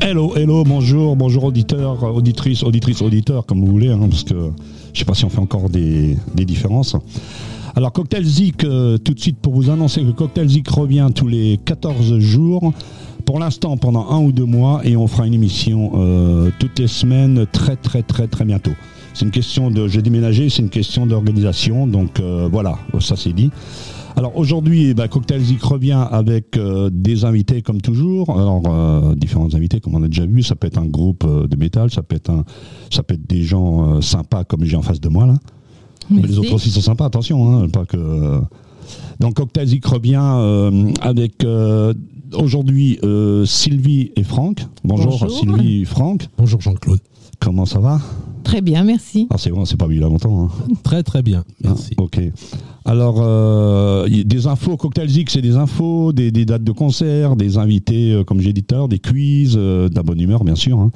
Hello, hello, bonjour, bonjour auditeurs, auditrices, auditrices, auditeurs, comme vous voulez, hein, parce que je sais pas si on fait encore des, des différences. Alors Cocktail Zik, euh, tout de suite pour vous annoncer que Cocktail Zik revient tous les 14 jours. Pour l'instant, pendant un ou deux mois, et on fera une émission euh, toutes les semaines, très très très très bientôt. C'est une question de, j'ai déménagé, c'est une question d'organisation, donc euh, voilà, ça c'est dit. Alors aujourd'hui, bah, Cocktail Zik revient avec euh, des invités comme toujours. Alors euh, différents invités comme on a déjà vu. Ça peut être un groupe euh, de métal, ça peut être un, ça peut être des gens euh, sympas comme j'ai en face de moi là. Mais les autres aussi sont sympas. Attention, hein, pas que. Donc Cocktail Zik revient euh, avec euh, aujourd'hui euh, Sylvie et Franck. Bonjour, Bonjour. Sylvie et Franck. Bonjour Jean-Claude. Comment ça va? Très bien, merci. Ah c'est bon, c'est pas vu il y a longtemps. Hein. Très très bien, merci. Ah, ok. Alors, euh, y- des infos, Cocktail Zik, c'est des infos, des, des dates de concert, des invités, euh, comme j'ai dit tout à l'heure, des quiz, euh, de la bonne humeur, bien sûr. hein.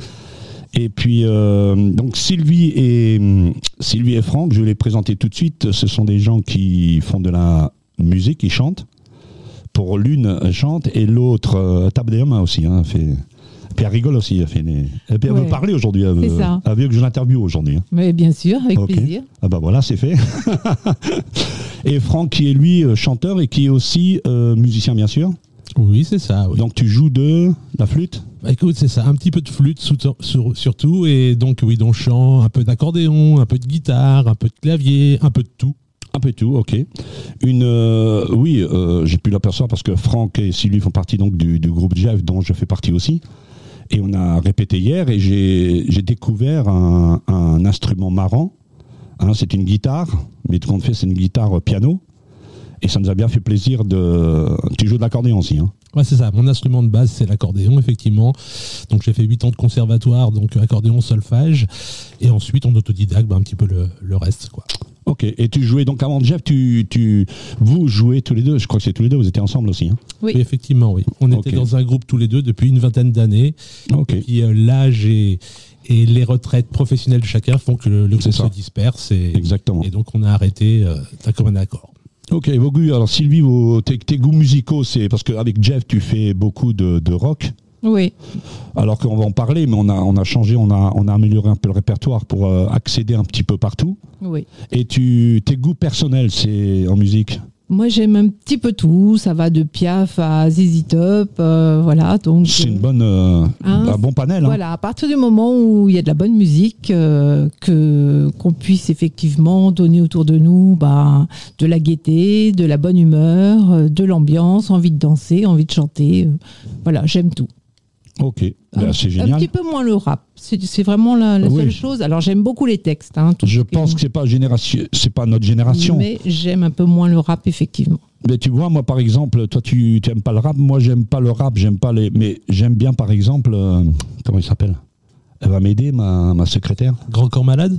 Et puis, euh, donc Sylvie et, hum, Sylvie et Franck, je vais les présenter tout de suite. Ce sont des gens qui font de la musique, qui chantent. Pour l'une, chante, et l'autre euh, tape des mains aussi. Hein, fait... Puis elle rigole aussi. Elle, fait des- et puis elle veut Ouais. parler aujourd'hui. Elle, C'est veut- elle veut que je l'interviewe aujourd'hui. hein. Mais bien sûr, avec plaisir. Ah bah voilà, c'est fait. et Franck qui est lui euh, chanteur et qui est aussi euh, musicien bien sûr. Oui, c'est ça. Oui. Donc tu joues de la flûte? Bah, écoute, c'est ça, un petit peu de flûte surtout, et donc oui, donc chant, un peu d'accordéon, un peu de guitare, un peu de clavier, un peu de tout. un peu tout, ok. Une, euh, oui, euh, j'ai pu l'apercevoir parce que Franck et Sylvie font partie donc du, du groupe Jeff dont je fais partie aussi. Et on a répété hier et j'ai découvert un, instrument marrant. Hein, c'est une guitare, mais tout compte fait, c'est une guitare piano. Et ça nous a bien fait plaisir de. Tu joues de l'accordéon aussi, hein Ouais, c'est ça. Mon instrument de base, c'est l'accordéon, effectivement. Donc j'ai fait 8 ans de conservatoire, donc accordéon, solfège, et ensuite en autodidacte, bah, un petit peu le, le reste, quoi. Ok, et tu jouais donc avant Jeff, tu, tu, vous jouez tous les deux, je crois que c'est tous les deux, vous étiez ensemble aussi. Hein Oui. Oui, effectivement, oui. On était dans un groupe tous les deux depuis une vingtaine d'années. ok, Et puis euh, l'âge et, et les retraites professionnelles de chacun font que le, le groupe ça. se disperse. Et, exactement. et donc on a arrêté euh, d'un commun accord. Ok, vos goûts, alors Sylvie, vos, tes, tes goûts musicaux, c'est parce qu'avec Jeff, tu fais beaucoup de, de rock, Oui. alors qu'on va en parler, mais on a, on a changé, on a, on a amélioré un peu le répertoire pour euh, accéder un petit peu partout. Oui. Et tu, tes goûts personnels, c'est en musique? Moi, j'aime un petit peu tout. Ça va de Piaf à ZZ Top. euh, voilà. Donc, C'est une euh, bonne, euh, Hein, un bon panel. hein. Voilà, à partir du moment où il y a de la bonne musique, euh, que qu'on puisse effectivement donner autour de nous bah, de la gaieté, de la bonne humeur, de l'ambiance, envie de danser, envie de chanter. voilà, j'aime tout. Ok, Ben, Un- c'est Un génial. petit peu moins le rap. C'est vraiment la, la Oui. seule chose. Alors j'aime beaucoup les textes. hein, tout Je pense que c'est pas génération, c'est pas notre génération. Mais j'aime un peu moins le rap, effectivement. Mais tu vois, moi par exemple, toi tu n'aimes pas le rap, moi j'aime pas le rap, j'aime pas les. Mais j'aime bien par exemple, euh, comment il s'appelle? Elle va m'aider, ma, ma secrétaire Grand corps malade?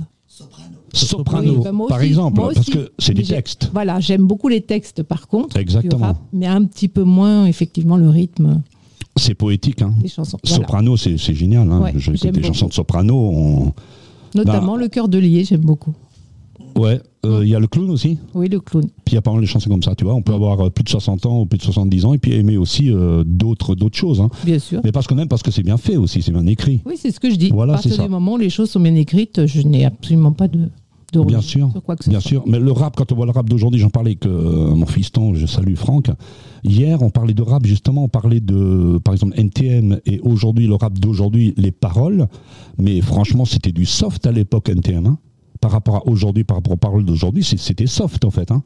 Soprano, Oui, bah, par aussi, exemple, parce que c'est des textes. Voilà, j'aime beaucoup les textes par contre. du Exactement. rap, mais un petit peu moins, effectivement, le rythme C'est poétique. Hein. des chansons. Voilà. Soprano, c'est c'est génial. Hein. Ouais, j'aime des chansons de soprano. on- Notamment le cœur de lier, j'aime beaucoup. Ouais, euh, il y a le clown aussi. Oui, le clown. Puis il y a pas mal de chansons comme ça, tu vois. On peut avoir euh, plus de 60 ans ou plus de 70 ans et puis aimer aussi euh, d'autres d'autres choses. Hein. Bien sûr. Mais parce qu'on aime, parce que c'est bien fait aussi, c'est bien écrit. Oui, c'est ce que je dis. Voilà, à partir c'est ça. du moment où les choses sont bien écrites, je n'ai absolument pas de, de Bien sûr, sur quoi que ce Bien soit. sûr, mais le rap, quand on voit le rap d'aujourd'hui, j'en parlais avec euh, mon fiston, je salue Franck. Hier, on parlait de rap, justement, on parlait de, par exemple, NTM, et aujourd'hui, le rap d'aujourd'hui, les paroles. Mais franchement, c'était du soft à l'époque, NTM. hein. Par rapport à aujourd'hui, par rapport aux paroles d'aujourd'hui, c'était soft, en fait. hein.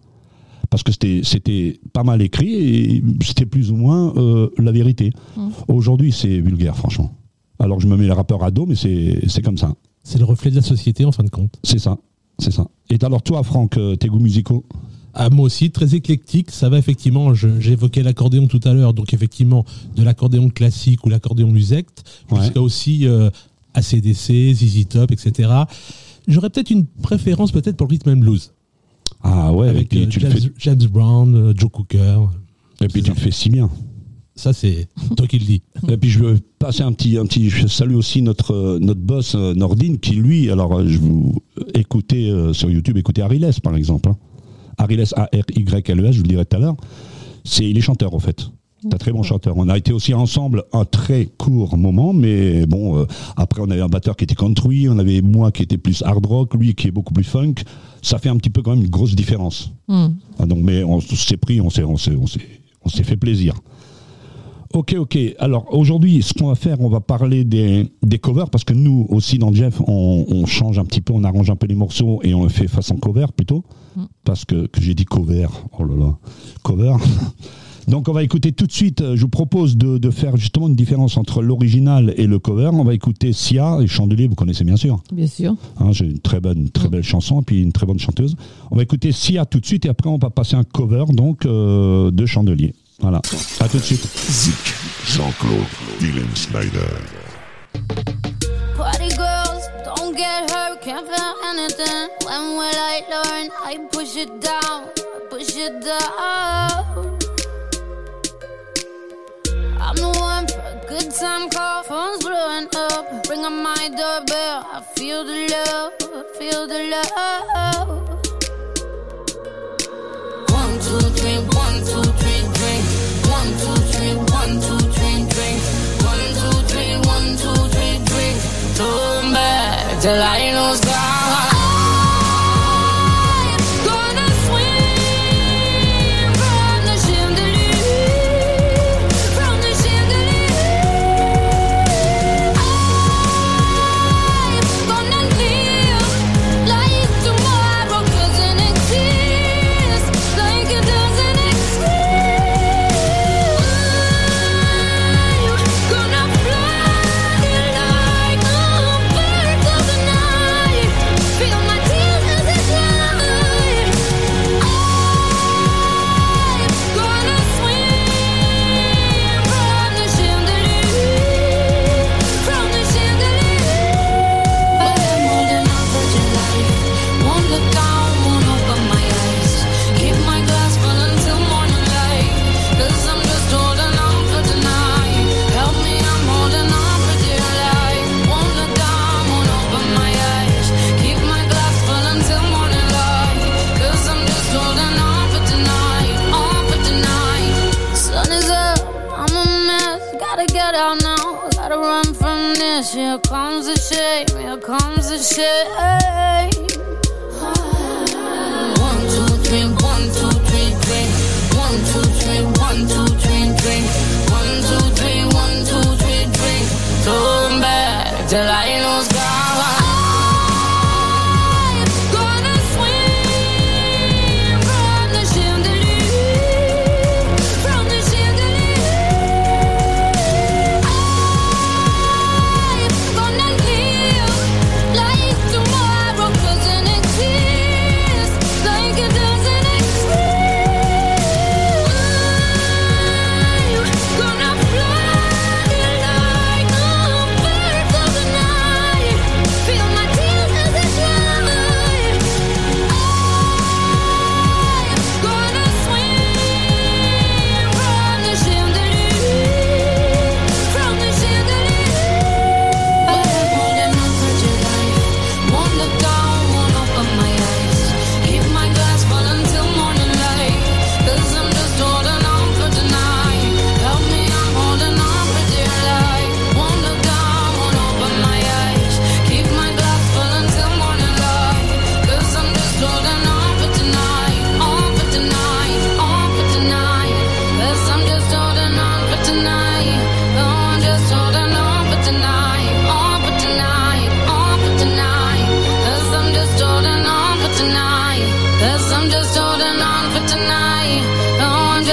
Parce que c'était- c'était pas mal écrit et c'était plus ou moins euh, la vérité. Mm. Aujourd'hui, c'est vulgaire, franchement. Alors, je me mets le rappeur à dos, mais c'est c'est comme ça. C'est le reflet de la société en fin de compte. C'est ça. C'est ça. Et alors, toi, Franck, euh, tes goûts musicaux Ah, moi aussi, très éclectique. Ça va effectivement, j'évoquais l'accordéon tout à l'heure, donc effectivement, de l'accordéon classique ou l'accordéon musette, Ouais. jusqu'à aussi euh, ACDC, ZZ Top, etc. J'aurais peut-être une préférence peut-être pour le rhythm and blues, Ah ouais, avec et puis euh, tu James, fais, James Brown, euh, Joe Cooker. et puis tu le fais si bien. Ça, c'est toi qui le dis. Et puis je veux passer un petit, un petit, je salue aussi notre euh, notre boss euh, Nordine qui lui, alors euh, je vous écoutez euh, sur YouTube, écoutez Ariles par exemple. hein. Ariles A R Y L E S, je vous le dirai tout à l'heure. C'est il est chanteur en fait. C'est un très bon chanteur. On a été aussi ensemble un très court moment, mais bon, euh, après on avait un batteur qui était country, on avait moi qui était plus hard rock, lui qui est beaucoup plus funk. Ça fait un petit peu quand même une grosse différence. Hmm. Ah, donc, mais on s'est pris, on s'est, on s'est, on s'est fait plaisir. Ok, ok. Alors aujourd'hui, ce qu'on va faire, on va parler des, des covers parce que nous aussi dans Jeff, on, on change un petit peu, on arrange un peu les morceaux et on le fait façon cover plutôt. Mm. Parce que, que j'ai dit cover. Oh là là, cover. Donc on va écouter tout de suite. euh, Je vous propose de, de faire justement une différence entre l'original et le cover. On va écouter Sia et Chandelier. Vous connaissez bien sûr. Bien sûr. Hein, J'ai une très bonne, très belle chanson et puis une très bonne chanteuse. On va écouter Sia tout de suite et après on va passer un cover donc euh, de Chandelier. Voilà. À tout de suite. Zik, Jean-Claude, Dylan Snyder. Party girls, don't get hurt, can't feel anything. When will I learn? I push it down, I push it down. I'm the one for a good time call, phone's blowing up. Ring on my doorbell, I feel the love, I feel the love. One, two, three, one, two, three, One, two, three, one, two, three, drink. One, two, three, one, two, three, drink. Turn back till I lose God. shit.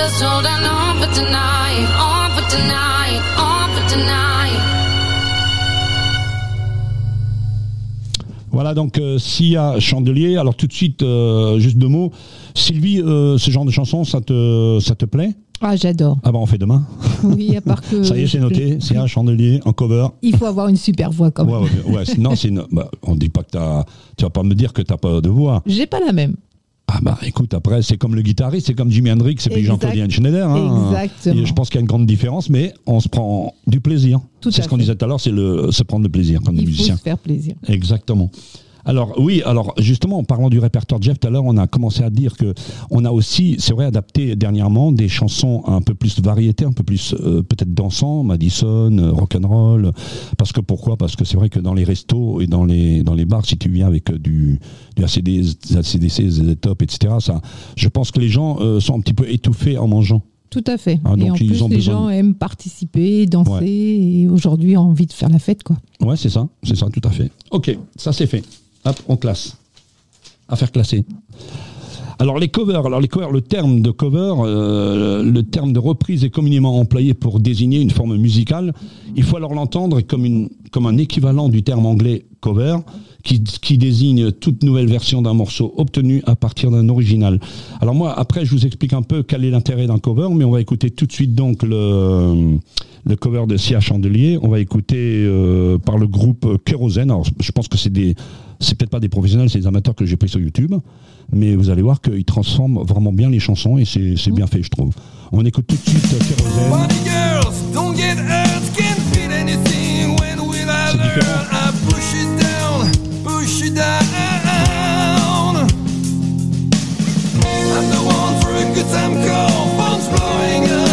Just holding on for tonight. On for tonight, on for tonight. Voilà donc euh, Sia Chandelier. Alors tout de suite, euh, juste deux mots. Sylvie, euh, ce genre de chanson, ça te, ça te plaît? Ah, j'adore. Ah bah on fait demain. Oui, à part que. Ça y est, c'est noté. Sia Chandelier en cover. Il faut avoir une super voix quand même. Ouais, ouais, ouais, c'est- non, c'est une- bah, on dit pas que t'as. Tu vas pas me dire que t'as pas de voix. J'ai pas la même. Ah bah écoute, après c'est comme le guitariste, c'est comme Jimi Hendrix et puis. Jean-Claude Schneider. Hein. Exactement. Et je pense qu'il y a une grande différence, mais on se prend du plaisir. Tout C'est ce qu'on disait tout à l'heure, c'est le se prendre le plaisir comme des Il faut se faire plaisir. Exactement. Alors oui, alors justement en parlant du répertoire de Jeff, tout à l'heure on a commencé à dire que on a aussi, c'est vrai, adapté dernièrement des chansons un peu plus de variété, un peu plus euh, peut-être dansant, Madison, euh, rock'n'roll. Parce que pourquoi? Parce que c'est vrai que dans les restos et dans les dans les bars, si tu viens avec euh, du du ACD, ACDC, ZZ Top, etc. Ça, je pense que les gens euh, sont un petit peu étouffés en mangeant. Tout à fait. Ah, et en plus, les besoin gens aiment participer, danser, Ouais. et aujourd'hui ont envie de faire la fête, quoi. Ouais, c'est ça, c'est ça, tout à fait. Ok, ça c'est fait. Hop, on classe. Affaire classée. Alors les covers, alors les covers, le terme de cover, euh, le terme de reprise est communément employé pour désigner une forme musicale. Il faut alors l'entendre comme, comme un équivalent du terme anglais cover, qui, qui désigne toute nouvelle version d'un morceau obtenu à partir d'un original. Alors moi, après, je vous explique un peu quel est l'intérêt d'un cover, mais on va écouter tout de suite donc le, le cover de Sia Chandelier. On va écouter euh, par le groupe Kérosène. Alors, je pense que c'est des, c'est peut-être pas des professionnels, c'est des amateurs que j'ai pris sur YouTube. Mais vous allez voir qu'ils transforment vraiment bien les chansons et c'est c'est bien fait, je trouve. On écoute tout de suite Kérosène. C'est différent. I'm the one for a good time call, phone's blowing up,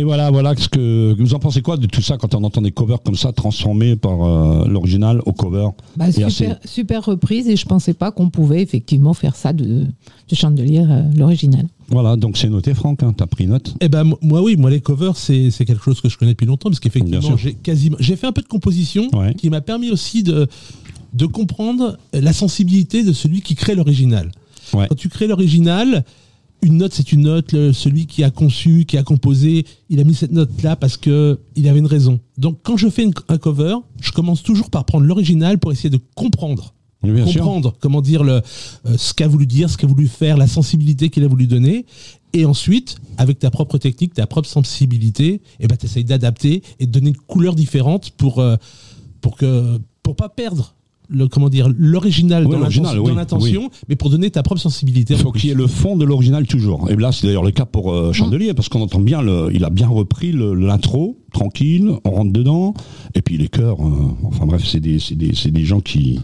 Et voilà, voilà ce que vous en pensez quoi de tout ça quand on entend des covers comme ça transformés par euh, l'original au cover Bah, super, assez- super reprise et je pensais pas qu'on pouvait effectivement faire ça de, de Chandelier, euh, l'original. Voilà, donc c'est noté, Franck. Hein, T'as pris note. Eh ben mo- moi oui, moi les covers c'est quelque chose que je connais depuis longtemps parce qu'effectivement j'ai quasiment j'ai fait un peu de composition Ouais. qui m'a permis aussi de de comprendre la sensibilité de celui qui crée l'original. Ouais. Quand tu crées l'original, une note, c'est une note. le- celui qui a conçu, qui a composé, il a mis cette note-là parce que il avait une raison. Donc, quand je fais une- un cover, je commence toujours par prendre l'original pour essayer de comprendre. Sûr. comprendre comment dire le, euh, ce qu'a voulu dire, ce qu'a voulu faire, la sensibilité qu'il a voulu donner. Et ensuite, avec ta propre technique, ta propre sensibilité, et ben, tu essayes d'adapter et de donner une couleur différente pour, euh, pour que pour pas perdre le, comment dire, l'original Oui, dans l'intention, oui, dans l'intention, mais pour donner ta propre sensibilité. Il faut qu'il y ait le fond de l'original toujours. Et là, c'est d'ailleurs le cas pour euh, Chandelier, parce qu'on entend bien, le, il a bien repris l'intro, tranquille, on rentre dedans, et puis les chœurs, euh, enfin bref, c'est des, c'est des, c'est des gens qui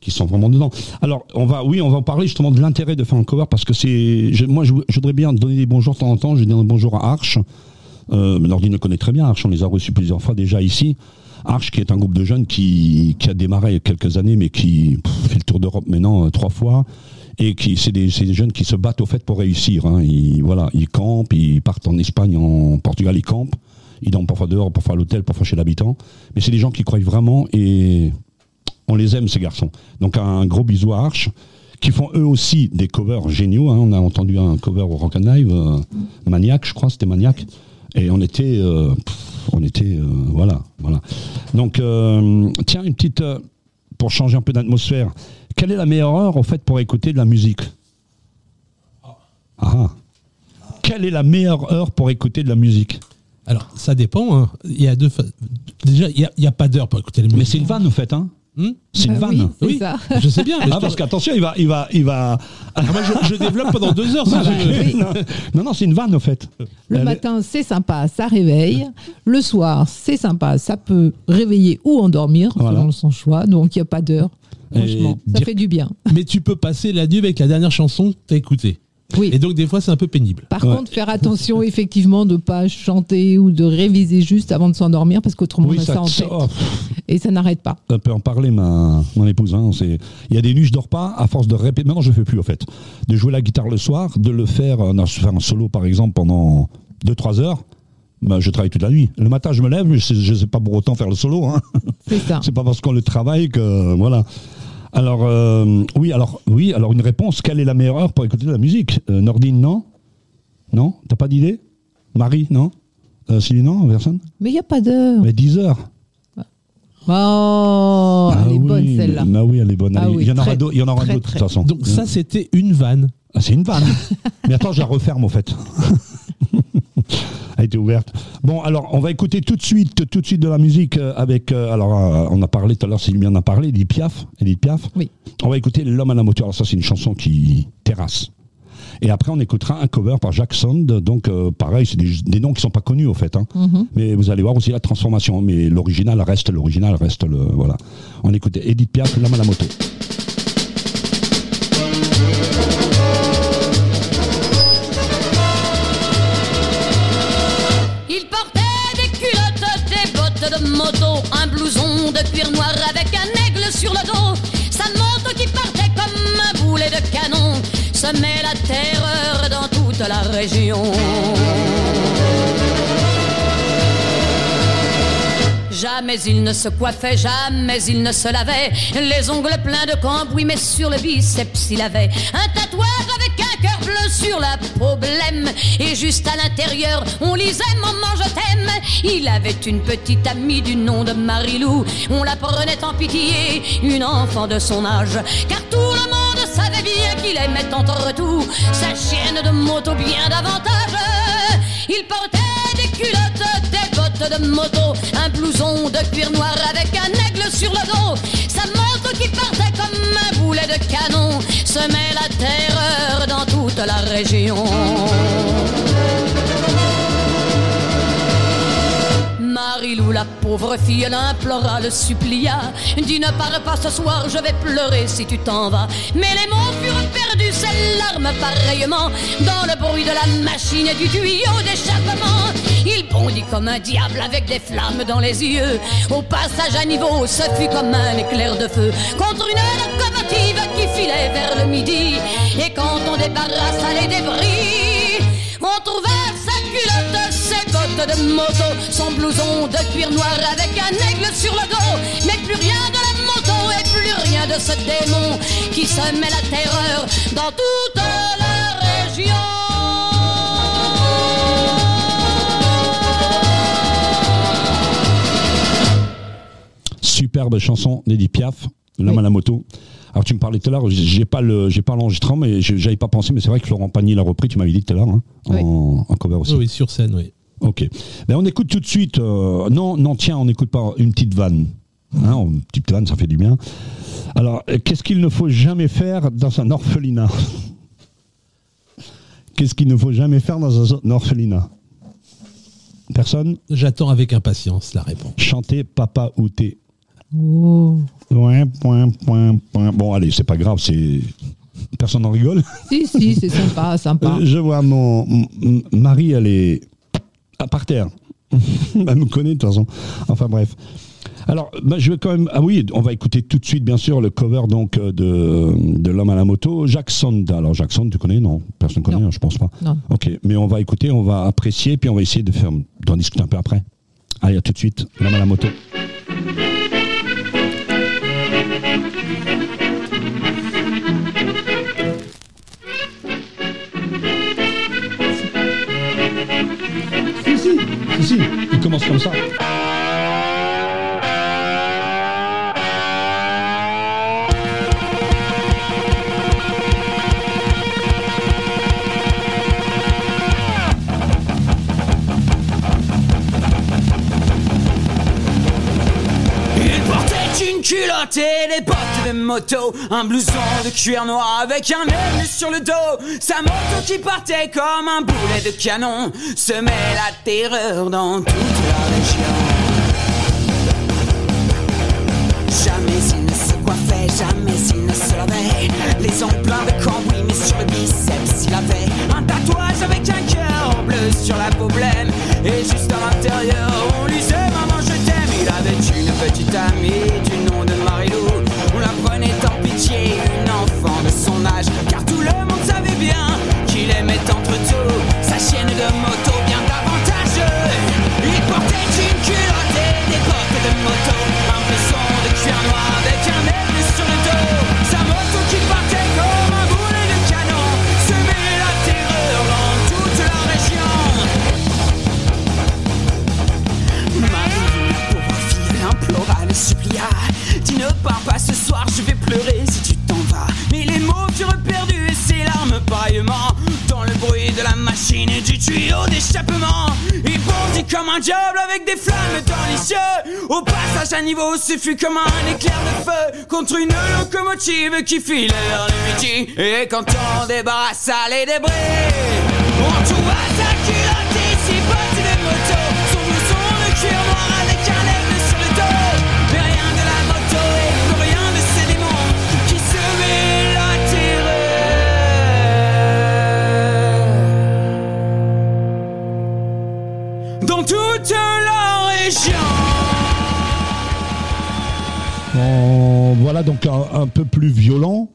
qui sont vraiment dedans. Alors, on va, oui, on va en parler justement de l'intérêt de faire un cover, parce que c'est, je- moi, je, je voudrais bien donner des bonjours de temps en temps. Je vais donner un bonjour à Arch. Euh, Nordine le connaît très bien. Arch, on les a reçus plusieurs fois déjà ici. Arch, qui est un groupe de jeunes qui, qui a démarré il y a quelques années, mais qui fait le tour d'Europe maintenant euh, trois fois. Et qui, c'est des, des jeunes qui se battent au fait pour réussir. Hein. Ils, voilà, ils campent, ils partent en Espagne, en Portugal, ils campent. Ils dorment parfois dehors, parfois à l'hôtel, parfois chez l'habitant. Mais c'est des gens qui croient vraiment et on les aime ces garçons. Donc un gros bisou à Arch, qui font eux aussi des covers géniaux. hein. On a entendu un cover au Rock and Live, euh, Maniac, je crois, c'était Maniac, et on était, euh, on était, euh, voilà, voilà. Donc euh, tiens une petite, pour changer un peu d'atmosphère, quelle est la meilleure heure en fait pour écouter de la musique Ah. Quelle est la meilleure heure pour écouter de la musique Alors, ça dépend. hein. Il y a deux. fa- Déjà, il n'y a, il y a pas d'heure pour écouter les musiques. Mais c'est une vanne en fait, hein Hmm C'est une Bah vanne. oui, ça. je sais bien. mais Ah parce qu'attention, il va, il va, il va. Ah, moi, je, je développe pendant deux heures. si Non. Oui. non, non, non, c'est une vanne, en fait. Le Elle- matin, c'est sympa, ça réveille. Le soir, c'est sympa, ça peut réveiller ou endormir, Voilà. selon son choix. Donc, il n'y a pas d'heure. Franchement, Et ça dire- fait du bien. Mais tu peux passer la nuit avec la dernière chanson que tu as écoutée. Oui. Et donc, des fois, c'est un peu pénible. Par Ouais. contre, faire attention, effectivement, de ne pas chanter ou de réviser juste avant de s'endormir, parce qu'autrement, Oui, on a ça, ça, en tête. oh, Et ça n'arrête pas. ça peut en parler, ma, mon épouse. hein, c'est- Il y a des nuits, je dors pas à force de répéter. Maintenant, je fais plus, en fait. De jouer la guitare le soir, de le faire, euh, non, faire un solo, par exemple, pendant 2-3 heures. Bah, je travaille toute la nuit. Le matin, je me lève, je ne sais pas pour autant faire le solo. Hein. C'est ça. C'est pas parce qu'on le travaille que voilà. Alors euh, oui, alors oui, alors une réponse. Quelle est la meilleure heure pour écouter de la musique? Euh, Nordine, non? Non? T'as pas d'idée? Marie, non? Euh, Sylvie, non? Personne? Mais il n'y a pas d'heure. Mais 10 heures. Oh, elle est oui, bonne celle-là. Bah oui, elle est bonne. Ah oui, il y en aura très, d'autres. Il y en aura très, d'autres de toute façon. Donc, ça, c'était une vanne. Ah, c'est une vanne. Mais attends, je la referme au fait. Elle était ouverte. Bon, alors on va écouter tout de suite, tout de suite de la musique euh, avec. euh, alors, euh, on a parlé tout à l'heure, Sylvie en a parlé, Edith Piaf. Edith Piaf. Oui. On va écouter L'homme à la moto. Alors ça, c'est une chanson qui terrasse. Et après, on écoutera un cover par Jack Sond. Donc, euh, pareil, c'est des, des noms qui sont pas connus au fait. hein. Mhm. Mais vous allez voir aussi la transformation. Mais l'original reste l'original, reste le voilà. On écoute Edith Piaf, L'homme à la moto. Moto, un blouson de cuir noir avec un aigle sur le dos. Sa moto qui partait comme un boulet de canon semait la terreur dans toute la région. Jamais il ne se coiffait, jamais il ne se lavait. Les ongles pleins de cambouis, mais sur le biceps il avait un tatouage avec sur la peau blême. Et juste à l'intérieur, on lisait Maman, je t'aime. Il avait une petite amie du nom de Marilou. On la prenait en pitié, une enfant de son âge. Car tout le monde savait bien qu'il aimait entre tout sa chienne de moto bien davantage. Il portait des culottes, des bottes de moto, un blouson de cuir noir avec un aigle sur le dos. Sa moto qui partait comme un boulet de canon semait la toute la région. La pauvre fille, l'implora, le supplia. Dis ne pars pas ce soir, je vais pleurer si tu t'en vas. Mais les mots furent perdus, ses larmes pareillement. Dans le bruit de la machine et du tuyau d'échappement. Il bondit comme un diable avec des flammes dans les yeux. Au passage à niveau, ce fut comme un éclair de feu. Contre une locomotive qui filait vers le midi. Et quand on débarrassa les débris, on trouva sa culotte, de moto, son blouson de cuir noir avec un aigle sur le dos. Mais plus rien de la moto et plus rien de ce démon qui se met la terreur dans toute la région. Superbe chanson d'Edith Piaf, L'homme à la moto. Alors tu me parlais tout à l'heure, j'ai pas le, j'ai pas l'enregistrement, mais j'avais pas pensé, mais c'est vrai que Laurent Pagny l'a repris. Tu m'avais dit tout à l'heure hein, en, oui. en, cover aussi. Oui, sur scène, oui. Ok. Ben, on écoute tout de suite. euh, non, non, tiens, on n'écoute pas une petite vanne. Hein, une petite vanne, ça fait du bien. Alors, qu'est-ce qu'il ne faut jamais faire dans un orphelinat? Qu'est-ce qu'il ne faut jamais faire dans un orphelinat? Personne? J'attends avec impatience la réponse. Chanter papa ou thé. Oh. Ouais, point, point, point. Bon, allez, c'est pas grave, c'est. Personne n'en rigole. Si, si, c'est sympa, sympa. Je vois mon. Marie, elle est. à par terre. elle me connaît de toute façon. Enfin bref. Alors, bah, je vais quand même. Ah oui, on va écouter tout de suite, bien sûr, le cover donc euh, de, de l'homme à la moto, Jacques Sand. Alors, Jacques Sand, tu connais? Non, personne connaît, Non. hein, je pense pas. Non. Ok, mais on va écouter, on va apprécier, puis on va essayer de faire, d'en discuter un peu après. Allez, à tout de suite, l'homme à la moto. Si, il commence comme ça. Et des bottes de moto. Un blouson de cuir noir avec un aigle sur le dos. Sa moto qui partait comme un boulet de canon Semait la terreur dans toute la région. Jamais il ne se coiffait, jamais il ne se lavait. Les ongles de cambouis mais sur le biceps il avait Un tatouage avec un cœur bleu sur la peau blême. Et juste à l'intérieur on lisait maman je t'aime Il avait une petite amie du à niveau, fut comme un éclair de feu Contre une locomotive qui filait vers le midi. Et quand on débarrassa les débris On trouva sa culotte ses bottes de moto. Son blouson de cuir noir avec un sur le dos. Mais rien de la moto et plus rien de ces démons Qui semaient la terreur Dans toute la région Voilà donc un, un peu plus violent,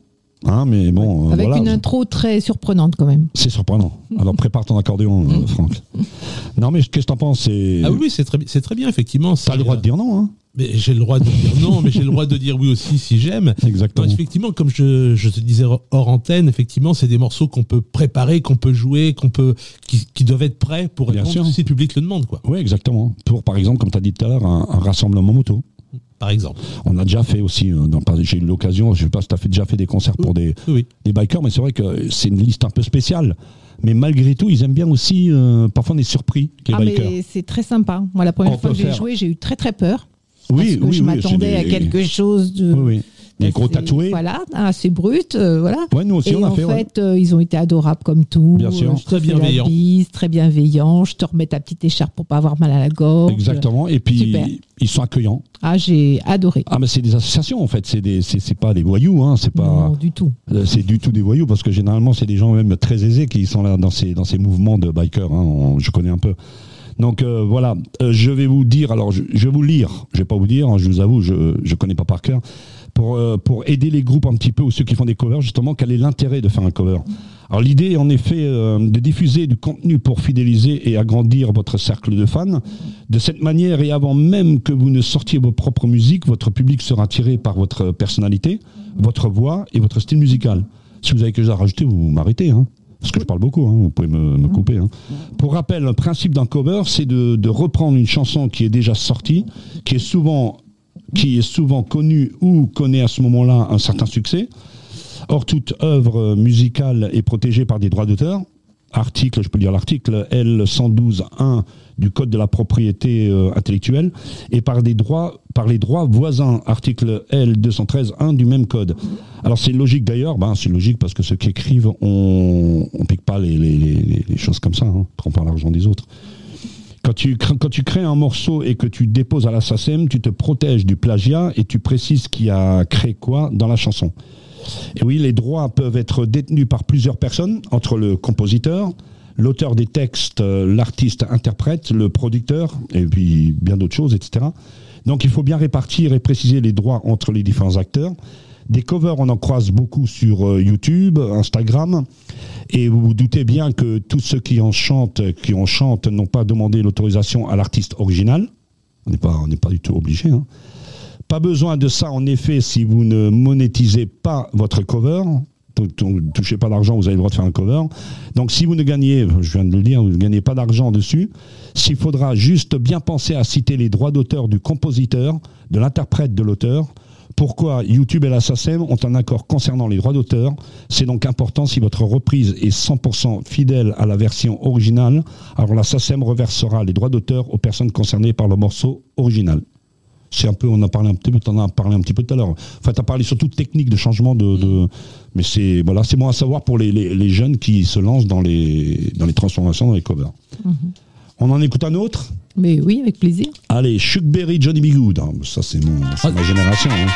hein, mais bon, euh, Avec voilà. une intro très surprenante quand même. C'est surprenant. Alors prépare ton accordéon, euh, Franck. Non, mais qu'est-ce que t'en penses? C'est Ah oui, c'est très, très bien, effectivement. T'as le droit de dire non, hein Mais j'ai le droit de dire non, mais j'ai le droit de dire oui aussi si j'aime. Exactement. Non, effectivement, comme je, je te disais hors antenne, effectivement, c'est des morceaux qu'on peut préparer, qu'on peut jouer, qu'on peut, qui, qui doivent être prêts pour Bien répondre sûr. si le public le demande, quoi. Oui, exactement. Pour, par exemple, comme tu as dit tout à l'heure, un, un rassemblement moto. Par exemple. On a déjà fait aussi, euh, j'ai eu l'occasion, je sais pas si tu as fait, déjà fait des concerts pour des, Oui, des bikers, mais c'est vrai que c'est une liste un peu spéciale. Mais malgré tout, ils aiment bien aussi, euh, parfois on est surpris, les Ah, bikers. mais c'est très sympa. Moi, la première On fois que j'ai joué, j'ai eu très très peur. Oui, parce que oui, je oui, m'attendais à quelque chose de. Oui, Les gros tatoués. Voilà, assez brut, euh, voilà. Ouais, nous aussi, Et on a en fait. ouais. fait, euh, ils ont été adorables comme tout. Bien sûr. Je te Très bienveillants. très bienveillants. Je te remets ta petite écharpe pour pas avoir mal à la gorge. Exactement. Et puis, Super. ils sont accueillants. Ah, j'ai adoré. Ah, mais c'est des associations, en fait. C'est des, c'est, pas des voyous, hein. C'est pas. Non, du tout. Euh, C'est du tout des voyous parce que généralement c'est des gens même très aisés qui sont là dans ces dans ces mouvements de bikers. hein, on- je connais un peu. Donc euh, voilà, Euh, je vais vous dire. Alors je, je vais vous lire. Je vais pas vous dire. hein, je vous avoue, je je connais pas par cœur. Pour euh, pour aider les groupes un petit peu ou ceux qui font des covers justement, quel est l'intérêt de faire un cover? Alors l'idée en effet euh, de diffuser du contenu pour fidéliser et agrandir votre cercle de fans. De cette manière et avant même que vous ne sortiez vos propres musiques, votre public sera attiré par votre personnalité, votre voix et votre style musical. Si vous avez quelque chose à rajouter, vous m'arrêtez. Hein parce que je parle beaucoup, hein, vous pouvez me, me couper. Hein. Pour rappel, le principe d'un cover, c'est de, de reprendre une chanson qui est déjà sortie, qui est souvent qui est souvent connu ou connaît à ce moment-là un certain succès. Or, toute œuvre musicale est protégée par des droits d'auteur. Article, je peux lire l'article L112.1 du Code de la propriété euh, intellectuelle et par les droits voisins. Article L213.1 du même code. Alors c'est logique d'ailleurs, ben, c'est logique parce que ceux qui écrivent, on, on pique pas les, choses comme ça, hein, on prend pas l'argent des autres. Quand tu, crées un morceau et que tu déposes à la SACEM, tu te protèges du plagiat et tu précises qui a créé quoi dans la chanson. Et oui, les droits peuvent être détenus par plusieurs personnes, entre le compositeur, l'auteur des textes, euh, l'artiste interprète, le producteur, et puis bien d'autres choses, etc. Donc il faut bien répartir et préciser les droits entre les différents acteurs. Des covers, on en croise beaucoup sur euh, YouTube, Instagram, et vous vous doutez bien que tous ceux qui en chantent, qui en chantent, n'ont pas demandé l'autorisation à l'artiste original. On n'est pas, du tout obligé. hein. Pas besoin de ça, en effet, si vous ne monétisez pas votre cover. Donc, touchez pas d'argent, vous avez le droit de faire un cover. Donc, si vous ne gagnez, je viens de le dire, vous ne gagnez pas d'argent dessus, s'il faudra juste bien penser à citer les droits d'auteur du compositeur, de l'interprète de l'auteur. Pourquoi YouTube et la SACEM ont un accord concernant les droits d'auteur C'est donc important si votre reprise est 100% fidèle à la version originale, alors la SACEM reversera les droits d'auteur aux personnes concernées par le morceau original. C'est un peu, on a parlé un petit peu, t'en as parlé un petit peu tout à l'heure. Enfin, t'as parlé surtout de technique de changement de, de- mais c'est voilà, c'est bon à savoir pour les, les- les jeunes qui se lancent dans les dans les transformations, dans les covers. On en écoute un autre? Mais oui, avec plaisir. Allez, Chuck Berry, Johnny B. Good. Ah, Ça, c'est mon, c'est ma génération. hein.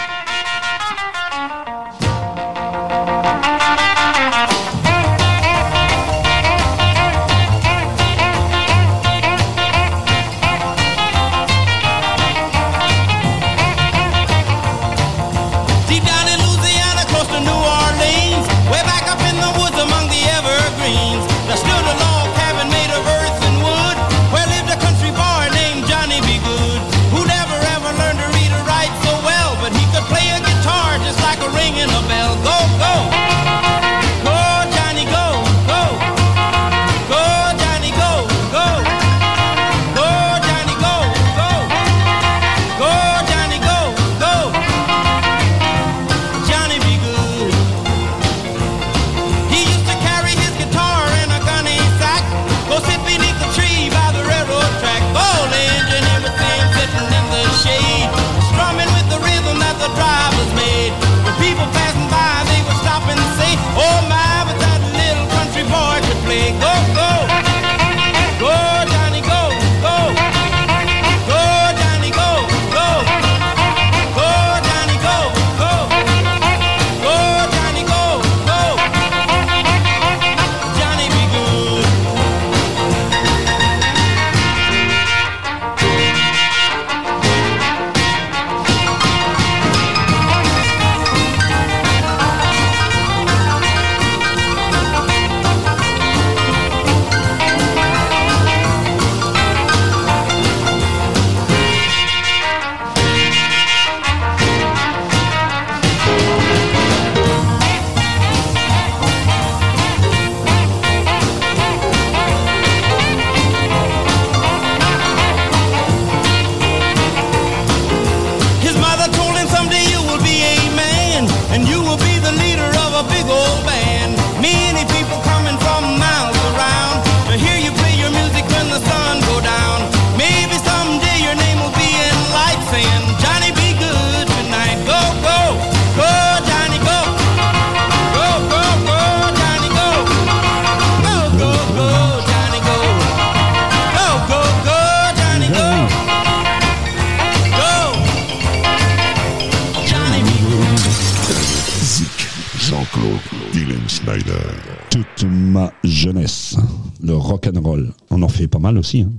Aussi. hein.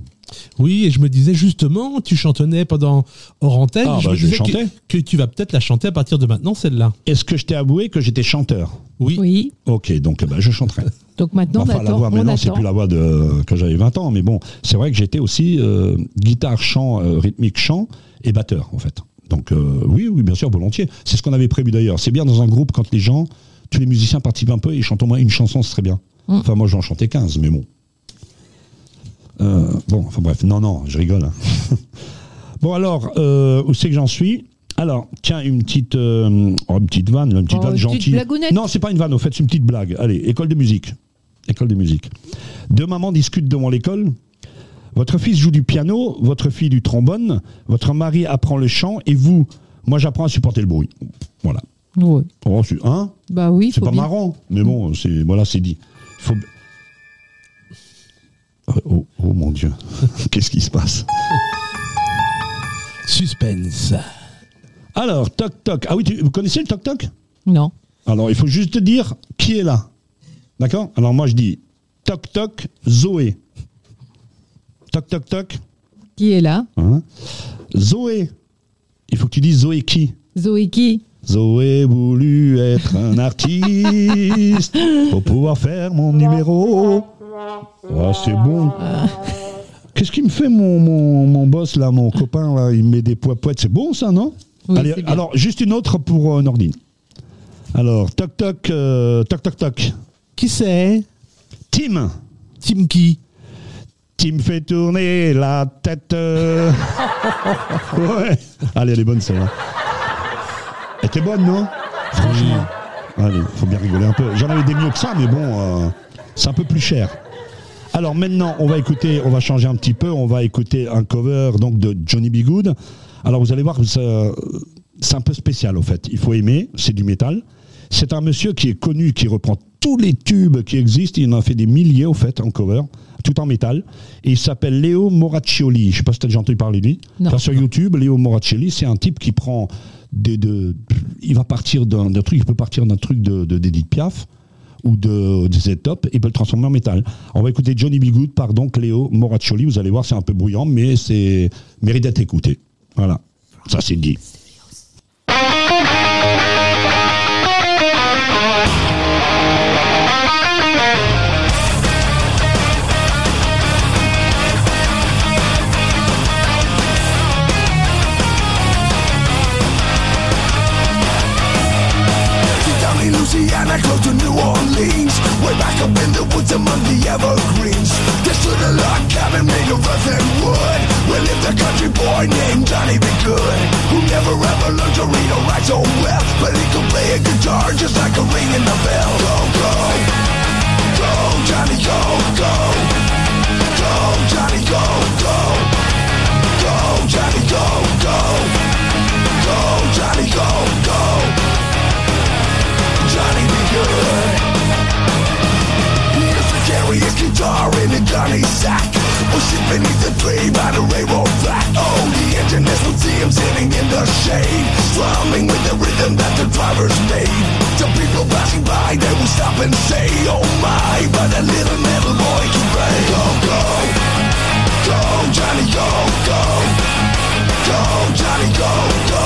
Oui, et je me disais justement, tu chantonnais pendant hors antenne. Ah, je bah, je chantais. que, que tu vas peut-être la chanter à partir de maintenant, celle-là. Est-ce que je t'ai avoué que j'étais chanteur? Oui. Oui. Ok, donc bah, je chanterai. Donc maintenant, enfin, on la voix maintenant, c'est plus la voix de quand j'avais 20 ans, mais bon, c'est vrai que j'étais aussi euh, guitare, chant, euh, rythmique, chant et batteur en fait. Donc euh, oui, oui, bien sûr, volontiers. C'est ce qu'on avait prévu d'ailleurs. C'est bien dans un groupe quand les gens, tous les musiciens participent un peu et chantent au moins une chanson, ce serait bien. Mm. Enfin, moi, j'en chantais 15, mais bon. Euh, bon, enfin bref, non, non, je rigole. hein. bon, alors, euh, où c'est que j'en suis? Alors, tiens, une petite, euh, oh, une petite vanne, une petite Oh, vanne une gentille. Non, c'est pas une vanne, au fait, c'est une petite blague. Allez, école de musique. École de musique. Deux mamans discutent devant l'école. Votre fils joue du piano, votre fille du trombone, votre mari apprend le chant et vous, moi j'apprends à supporter le bruit. Voilà. Ouais. Oh, hein? Bah oui, C'est pas bien. marrant, mais bon, c'est voilà, c'est dit. Faut... Oh, oh, mon Dieu, qu'est-ce qui se passe? Suspense. Alors, toc toc. Ah oui, tu, vous connaissez le toc toc? Non. Alors, il faut juste te dire qui est là. D'accord? Alors, moi, je dis toc toc, Zoé. Toc toc toc. Qui est là? Hein? Zoé. Il faut que tu dises Zoé qui? Zoé qui? Zoé voulu être un artiste pour pouvoir faire mon numéro. Ah, c'est bon. Qu'est-ce qu'il me fait mon, mon, mon boss là, mon copain là? Il me met des poids poètes. C'est bon ça, non? Oui, Allez, alors juste une autre pour euh, Nordine. Alors, toc toc, euh, toc toc toc. Qui c'est? Tim. Tim qui? Tim fait tourner la tête. euh. ouais. Allez, elle est bonne celle-là. Elle était bonne, non? Franchement. Allez, faut bien rigoler un peu. J'en avais des mieux que ça, mais bon, euh, c'est un peu plus cher. Alors maintenant, on va écouter, on va changer un petit peu, on va écouter un cover donc de Johnny B. Good. Alors vous allez voir, c'est un peu spécial au fait. Il faut aimer, c'est du métal. C'est un monsieur qui est connu, qui reprend tous les tubes qui existent. Il en a fait des milliers au fait en cover, tout en métal. Et il s'appelle Léo Moraccioli. Je sais pas si tu as déjà entendu parler de lui. Enfin, sur YouTube, Léo Moraccioli, c'est un type qui prend des, de, il va partir d'un truc, il peut partir d'un truc de de- d'Edith Piaf ou de, Z-Top et peut le transformer en métal. On va écouter Johnny B. Good par donc Léo Moraccioli. Vous allez voir, c'est un peu bruyant, mais c'est mérite d'être écouté. Voilà, ça c'est dit. Up in the woods among the evergreens. There stood a log cabin made of earth and wood. Where lived a country boy named Johnny B. Good. Who never ever learned to read or write so well. But he could play a guitar just like a ring in the bell. Go, go. Go, Johnny, go, go. Go, Johnny, go, go. Go, Johnny, go, go. Go, Johnny, go, go. Johnny be good. Carry his guitar in a gunny sack. Or sit beneath a tree by the railroad track. Oh, the engineers would see him sitting in the shade, strumming with the rhythm that the drivers made. The people passing by, they would stop and say, Oh my, but a little metal boy can play. Go, go, go, Johnny, go, go, go, Johnny, go, go,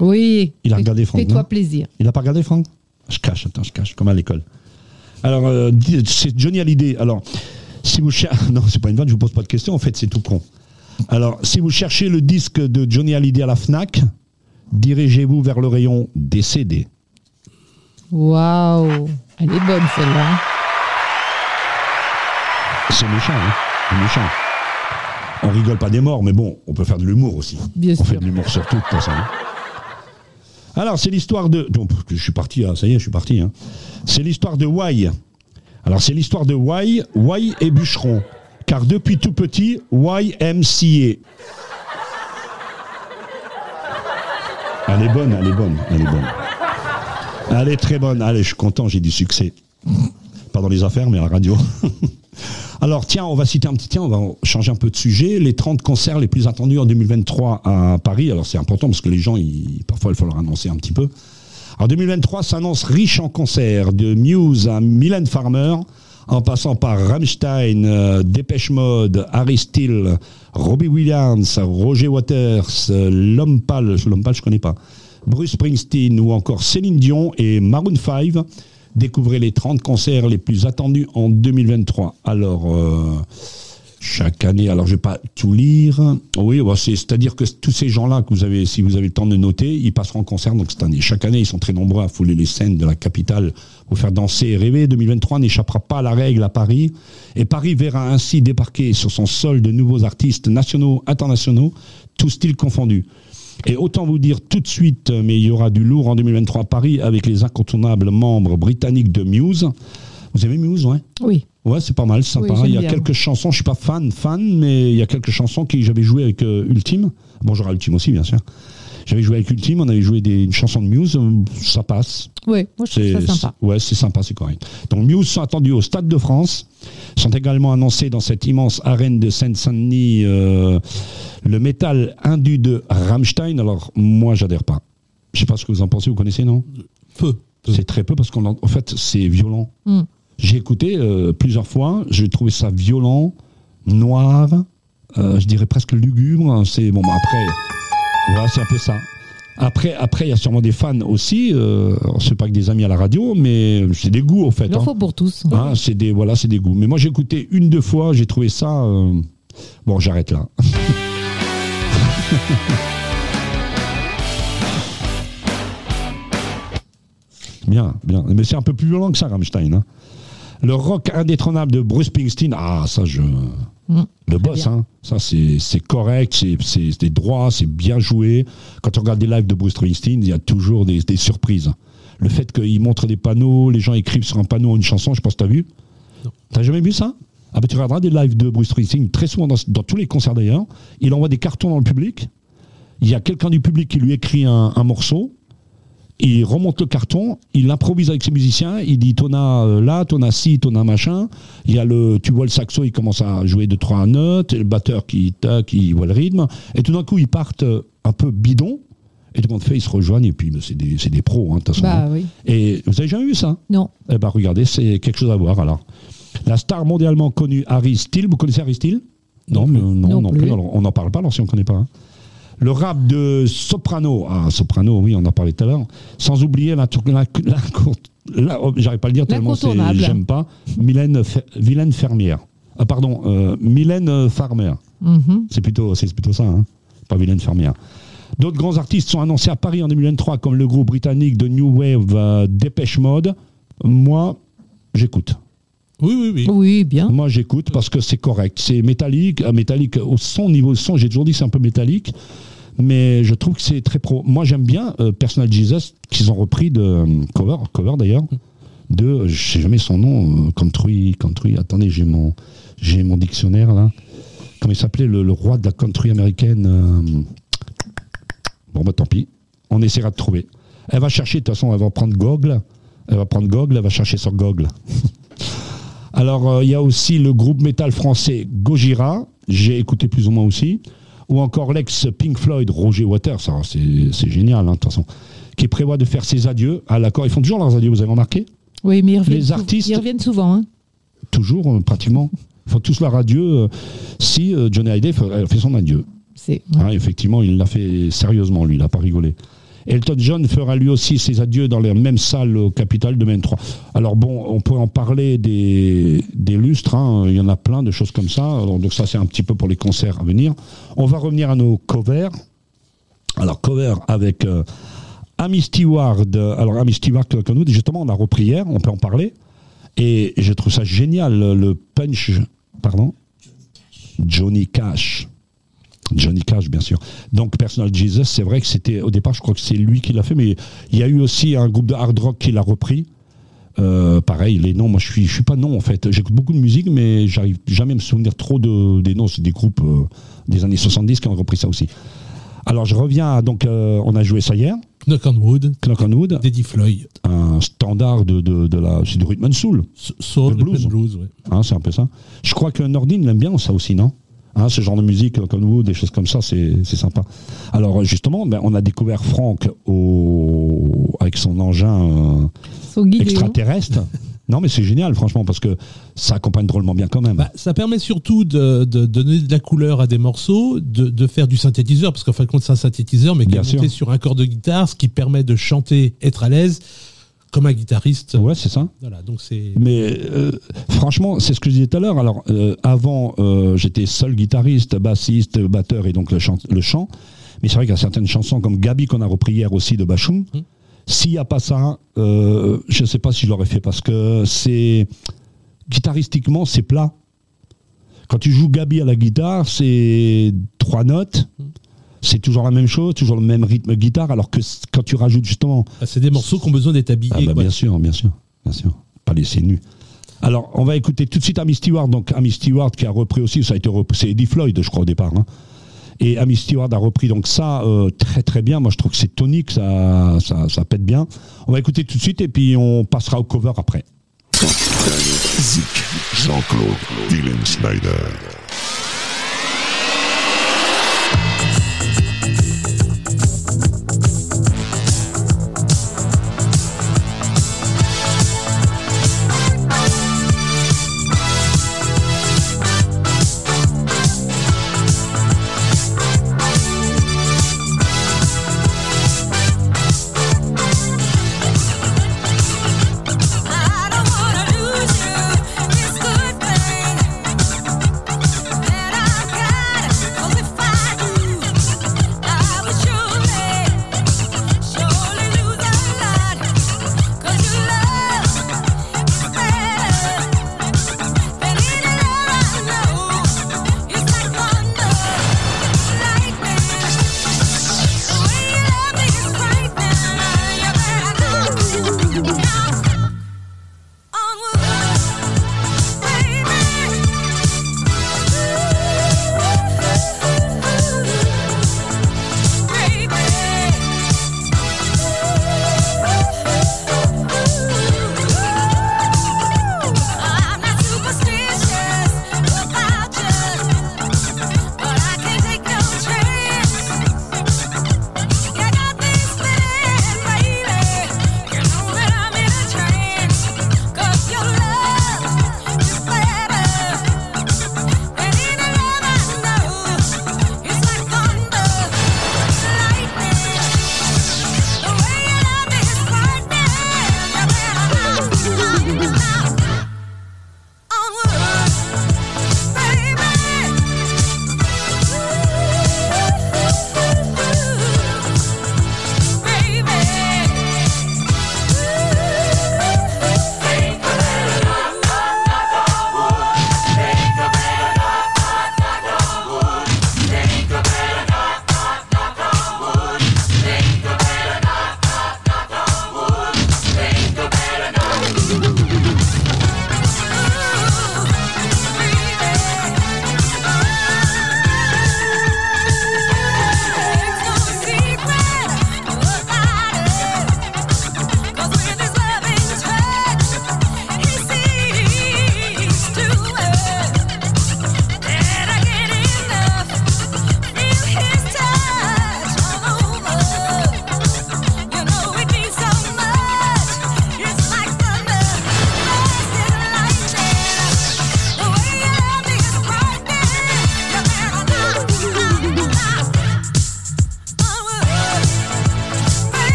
Oui. Il a regardé Franck, Fais-toi plaisir. Il a pas regardé, Franck Je cache, attends, je cache, comme à l'école. Alors, euh, c'est Johnny Hallyday. Alors, si vous cherchez. Non, c'est pas une vanne, je vous pose pas de questions, en fait, c'est tout con. Alors, si vous cherchez le disque de Johnny Hallyday à la Fnac, dirigez-vous vers le rayon CD. Waouh. Elle est bonne celle-là. C'est méchant, hein C'est méchant. On rigole pas des morts, mais bon, on peut faire de l'humour aussi. Bien on fait de l'humour sur tout, de hein. Alors, c'est l'histoire de. Donc, je suis parti, ah, ça y est, je suis parti. hein. C'est l'histoire de Wai. Alors, c'est l'histoire de Wai, Wai et bûcheron. Car depuis tout petit, Wai aime scier. Elle est bonne, elle est bonne, elle est bonne. Elle est très bonne. Allez, je suis content, j'ai du succès. Pas dans les affaires, mais à la radio. Alors tiens, on va citer un petit tiens, on va changer un peu de sujet. Les 30 concerts les plus attendus en 2023 à Paris. Alors c'est important parce que les gens, parfois il faut leur annoncer un petit peu. Alors 2023 s'annonce riche en concerts, de Muse à Mylène Farmer, en passant par Rammstein, euh, Dépêche Mode, Harry Steele, Robbie Williams, Roger Waters, euh, L'Homme Pâle je connais pas, Bruce Springsteen ou encore Céline Dion et Maroon 5. Découvrez les 30 concerts les plus attendus en 2023. Alors, euh, chaque année, alors je vais pas tout lire. Oui, bah, c'est- c'est-à-dire que tous ces gens-là, si vous avez le temps de noter, ils passeront en concert cette année. Chaque année, ils sont très nombreux à fouler les scènes de la capitale pour faire danser et rêver. 2023 n'échappera pas à la règle à Paris. Et Paris verra ainsi débarquer sur son sol de nouveaux artistes nationaux, internationaux, tous styles confondus. Et autant vous dire tout de suite, mais il y aura du lourd en 2023 à Paris avec les incontournables membres britanniques de Muse. Vous avez Muse, ouais? Oui. Ouais, c'est pas mal, c'est sympa. Oui, il y a bien. quelques chansons, je suis pas fan, fan, mais il y a quelques chansons que j'avais joué avec euh, Ultime. Bonjour à Ultime aussi, bien sûr. J'avais joué avec Ultime, on avait joué des, une chanson de Muse, euh, ça passe. Oui, moi je trouve C'est ça sympa. c'est- Ouais, c'est sympa, c'est correct. Donc Muse sont attendus au Stade de France, sont également annoncés dans cette immense arène de Seine-Saint-Denis euh, le métal indu de Rammstein. Alors moi, j'adhère pas. Je sais pas ce que vous en pensez, vous connaissez, non? Peu. C'est très peu parce qu'en en fait, c'est violent. Mm. J'ai écouté euh, plusieurs fois, j'ai trouvé ça violent, noir, euh, je dirais presque lugubre. C'est bon, bah, après, voilà, c'est un peu ça. Après, après, il y a sûrement des fans aussi. Euh, c'est pas que des amis à la radio, mais c'est des goûts au fait. Il en hein. faut pour tous. Hein, c'est des voilà, c'est des goûts. Mais moi, j'ai écouté une deux fois, j'ai trouvé ça. euh, Bon, j'arrête là. bien, bien. Mais c'est un peu plus violent que ça, Rammstein. hein. Le rock indétrônable de Bruce Springsteen, ah, ça, je. Mm, Le boss, hein. Ça, c'est c'est correct, c'est- c'est c'est droit, c'est bien joué. Quand on regarde des lives de Bruce Springsteen, il y a toujours des, des surprises. Le fait qu'il montre des panneaux, les gens écrivent sur un panneau une chanson, je pense que tu as vu. T'as jamais vu ça? Ah bah tu regarderas des lives de Bruce Springsteen, très souvent dans, dans tous les concerts d'ailleurs. Il envoie des cartons dans le public. Il y a quelqu'un du public qui lui écrit un, un morceau. Il remonte le carton, il improvise avec ses musiciens, il dit t'en as là, t'en as ci, t'en as machin. Il y a le, tu vois le saxo, il commence à jouer deux trois notes, et le batteur qui tac, il voit le rythme, et tout d'un coup ils partent euh, un peu bidon, et tout le monde fait, ils se rejoignent, et puis bah, c'est des, des pros, hein, de toute façon. Bah hein. oui. Et vous avez jamais vu ça? Non. eh ben regardez, c'est quelque chose à voir alors. La star mondialement connue Harry Steele, vous connaissez Harry Steele Non, mais non, Non non, plus. plus. Alors, on n'en parle pas alors si on ne connaît pas. hein. Le rap de Soprano, ah Soprano, oui, on en parlait tout à l'heure. Sans oublier la, la, la- la- oh, j'arrive pas à le dire tellement j'aime pas. Mylène, Vilaine Fermière. Ah pardon, euh, Mylène Farmer. Mhm. C'est plutôt, c'est plutôt ça, hein pas Vilaine Fermière. D'autres grands artistes sont annoncés à Paris en 2023, comme le groupe britannique de New Wave euh, Dépêche Mode. Moi, j'écoute. Oui, oui, oui. Oui, bien. Moi, j'écoute parce que c'est correct. C'est métallique, euh, métallique au son, niveau son. J'ai toujours dit que c'est un peu métallique, mais je trouve que c'est très pro. Moi, j'aime bien euh, Personal Jesus qu'ils ont repris de euh, cover, cover d'ailleurs, de je sais jamais son nom, euh, country, country. Attendez, j'ai mon, j'ai mon dictionnaire là. Comment il s'appelait le, le roi de la country américaine euh, Bon, bah tant pis. On essaiera de trouver. Elle va chercher, de toute façon, elle va prendre Google. Elle va prendre Google, elle va chercher sur Google. Alors, euh, il y a aussi le groupe métal français Gojira, j'ai écouté plus ou moins aussi, ou encore l'ex Pink Floyd Roger Waters, ça, c'est génial, hein, de toute façon, qui prévoit de faire ses adieux à l'accord. Ils font toujours leurs adieux, vous avez remarqué? Oui, mais ils reviennent, Les artistes- ils reviennent souvent. hein. Toujours, euh, pratiquement. Ils font tous leur adieu euh, si euh, Johnny Hallyday fait, fait son adieu. Hein, effectivement, il l'a fait sérieusement, lui, il n'a pas rigolé. Elton John fera lui aussi ses adieux dans les mêmes salles au Capitole de 3. Alors bon, on peut en parler des, lustres, hein, il y en a plein de choses comme ça, donc ça c'est un petit peu pour les concerts à venir. On va revenir à nos covers. Alors cover avec euh, Amy Stewart, alors Amy Stewart, nous, justement on a repris hier, on peut en parler, et je trouve ça génial, le punch, pardon? Johnny Cash. Johnny Cash, bien sûr. Donc, Personal Jesus, c'est vrai que c'était, au départ, je crois que c'est lui qui l'a fait, mais il y a eu aussi un groupe de hard rock qui l'a repris. Euh, pareil, les noms, moi je suis, je suis pas non en fait. J'écoute beaucoup de musique, mais j'arrive jamais à me souvenir trop de, des noms. C'est des groupes euh, des années 70 qui ont repris ça aussi. Alors, je reviens, à- donc, euh, on a joué ça hier, Knock on Wood, Clock on Wood, Floyd. un standard de, de, de la, c'est du rhythm and soul. Soul, blues. Blues, ouais. Hein, c'est un peu ça. Je crois que Nordine l'aime bien ça aussi, non? Hein, Ce genre de musique, comme vous, des choses comme ça, c'est c'est sympa. Alors justement, ben, on a découvert Franck au... avec son engin euh, extraterrestre. non mais c'est génial, franchement, parce que ça accompagne drôlement bien quand même. Bah, ça permet surtout de, de donner de la couleur à des morceaux, de, de faire du synthétiseur, parce qu'en fin de compte, c'est un synthétiseur, mais qui est monté sur un corps de guitare, ce qui permet de chanter, être à l'aise, comme un guitariste. ouais, c'est ça. Voilà, donc c'est. Mais euh, franchement, c'est ce que je disais tout à l'heure. Alors, euh, avant, euh, j'étais seul guitariste, bassiste, batteur et donc le chant. Le chant. Mais c'est vrai qu'il y a certaines chansons comme Gabi qu'on a repris hier aussi de Bachoum. S'il n'y a pas ça, je ne sais pas si je l'aurais fait parce que c'est guitaristiquement c'est plat. Quand tu joues Gabi à la guitare, c'est trois notes. C'est toujours la même chose, toujours le même rythme guitare, alors que quand tu rajoutes justement bah, c'est des morceaux qui ont besoin d'être habillés. ah bah quoi. bien sûr, bien sûr, bien sûr. Pas laisser nu. Alors, on va écouter tout de suite Amy Stewart. Donc, Amy Stewart qui a repris aussi, ça a été repris, c'est Eddie Floyd, je crois, au départ. hein. Et Amy Stewart a repris donc ça euh, très très bien. Moi, je trouve que c'est tonique, ça, ça, ça pète bien. On va écouter tout de suite et puis on passera au cover après. Zik, Jean-Claude Dylan Snyder.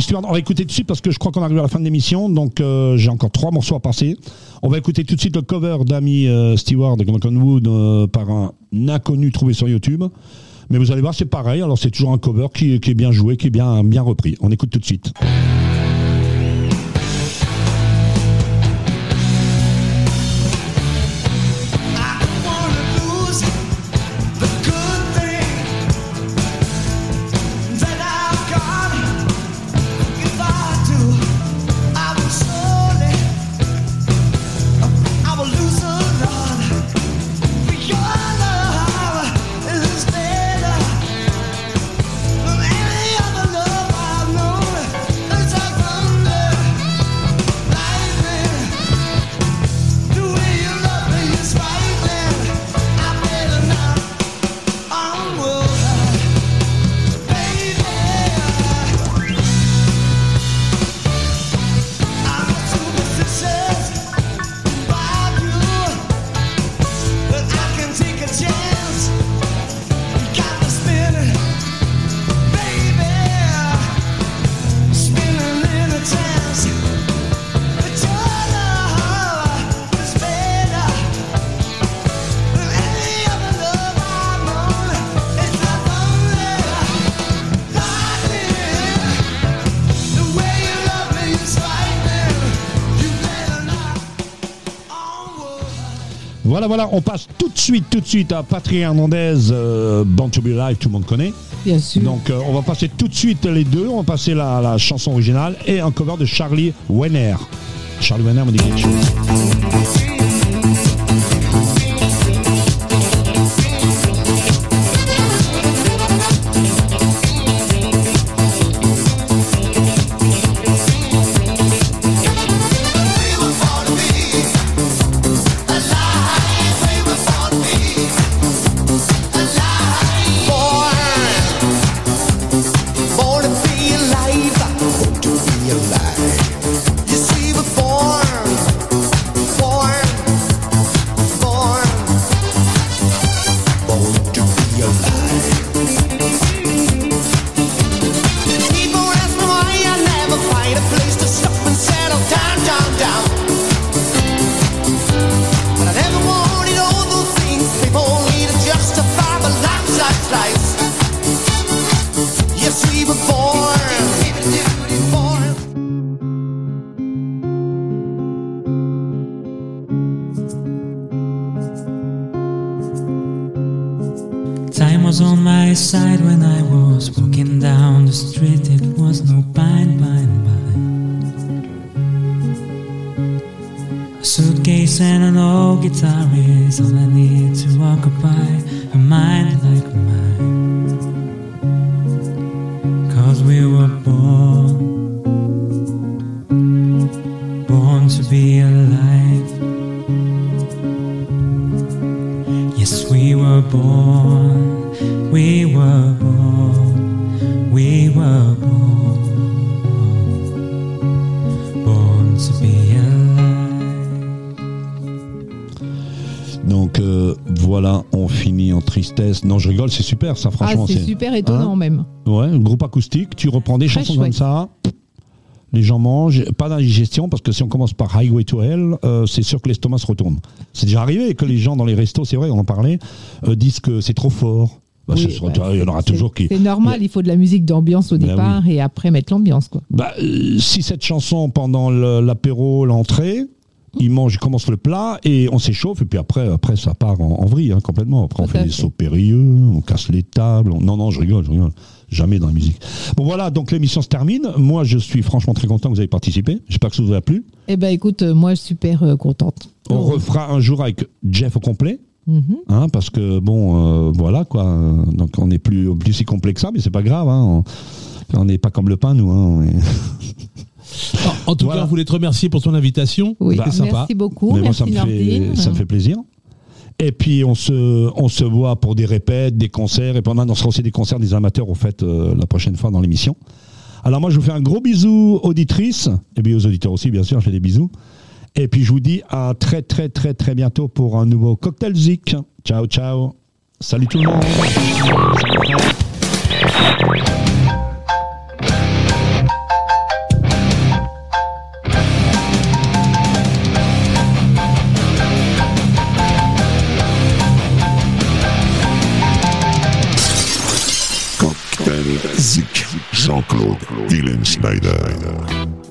Stewart, on va écouter tout de suite parce que je crois qu'on arrive à la fin de l'émission. Donc, euh, j'ai encore trois morceaux à passer. On va écouter tout de suite le cover d'Ami euh, Stewart de on Wood euh, par un inconnu trouvé sur YouTube. Mais vous allez voir, c'est pareil. Alors, c'est toujours un cover qui, qui est bien joué, qui est bien, bien repris. On écoute tout de suite. Voilà, voilà, on passe tout de suite, tout de suite à Patrick Hernandez, euh, Born to Be Alive, tout le monde connaît. Bien sûr. Donc euh, on va passer tout de suite les deux, on va passer la, la chanson originale et un cover de Charlie Wenner. Charlie Wenner me dit quelque chose. C'est super ça, Ah, franchement. c'est super étonnant Hein même. Ouais, le groupe acoustique, tu reprends des Très chansons comme ça, les gens mangent, pas d'indigestion, parce que si on commence par Highway to Hell, euh, c'est sûr que l'estomac se retourne. C'est déjà arrivé que les gens dans les restos, c'est vrai, on en parlait, euh, disent que c'est trop fort. Bah, Oui, ce sera- bah, il y en aura toujours qui. C'est normal, il faut de la musique d'ambiance au Bah départ et après mettre l'ambiance. quoi. Bah, euh, si cette chanson pendant l'apéro, l'entrée, ils mangent, ils commencent le plat et on s'échauffe et puis après, après ça part en, en vrille hein, complètement. Après on fait des sauts périlleux, on casse les tables. on- Non non, je rigole, je rigole. Jamais dans la musique. Bon voilà, donc l'émission se termine. Moi, je suis franchement très content que vous ayez participé. J'espère que ça vous a plu. Eh ben écoute, euh, moi je suis super euh, contente. On Oh. refera un jour avec Jeff au complet. Mhm. Hein, parce que bon, euh, voilà quoi. Donc on n'est plus, plus si complet que ça, mais c'est pas grave. Hein. On- On n'est pas comme le pain, nous. Hein. On est- En tout Voilà. cas, on voulait te remercier pour ton invitation. Oui, Bah, C'était sympa. merci beaucoup. Merci ça me, fait, ça me fait plaisir. Et puis, on se, on se voit pour des répètes, des concerts. Et pendant, on sera aussi des concerts des amateurs, au fait, euh, la prochaine fois dans l'émission. Alors, moi, je vous fais un gros bisou, auditrices. Et puis aux auditeurs aussi, bien sûr, je fais des bisous. Et puis, je vous dis à très, très, très, très bientôt pour un nouveau Cocktail Zik. Ciao, ciao. Salut tout le monde. Jean-Claude Dylan Schneider.